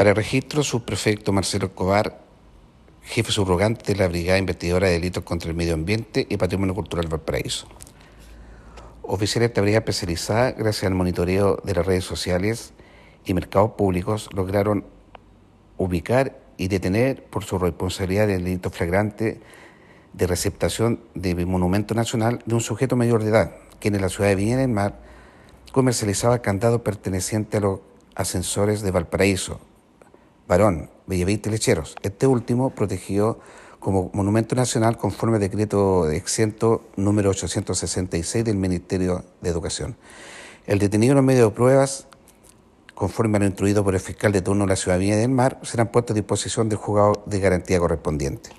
Para el registro, subprefecto Marcelo Escobar, jefe subrogante de la Brigada Investigadora de Delitos contra el Medio Ambiente y Patrimonio Cultural Valparaíso. Oficiales de esta brigada especializada, gracias al monitoreo de las redes sociales y mercados públicos, lograron ubicar y detener por su responsabilidad del delito flagrante de receptación de monumento nacional de un sujeto mayor de edad, quien en la ciudad de Viña del Mar comercializaba candado perteneciente a los ascensores de Valparaíso, Varón, Bellavista Lecheros. Este último protegido como monumento nacional conforme al decreto exento número 866 del Ministerio de Educación. El detenido en los medios de pruebas, conforme a lo instruido por el fiscal de turno de la ciudadanía del Mar, serán puestos a disposición del juzgado de garantía correspondiente.